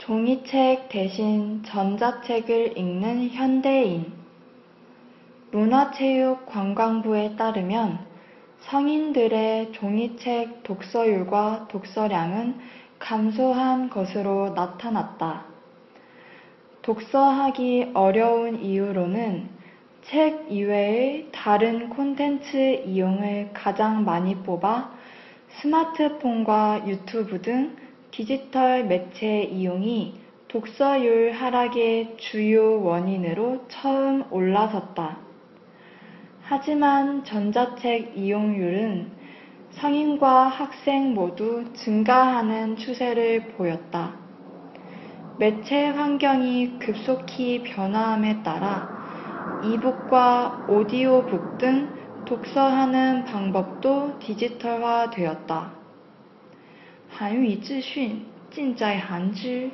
종이책 대신 전자책을 읽는 현대인. 문화체육관광부에 따르면 성인들의 종이책 독서율과 독서량은 감소한 것으로 나타났다. 독서하기 어려운 이유로는 책 이외의 다른 콘텐츠 이용을 가장 많이 뽑아 스마트폰과 유튜브 등 디지털 매체 이용이 독서율 하락의 주요 원인으로 처음 올라섰다. 하지만 전자책 이용률은 성인과 학생 모두 증가하는 추세를 보였다. 매체 환경이 급속히 변화함에 따라 이북과 오디오북 등 독서하는 방법도 디지털화 되었다. 韩语资讯尽在韩知。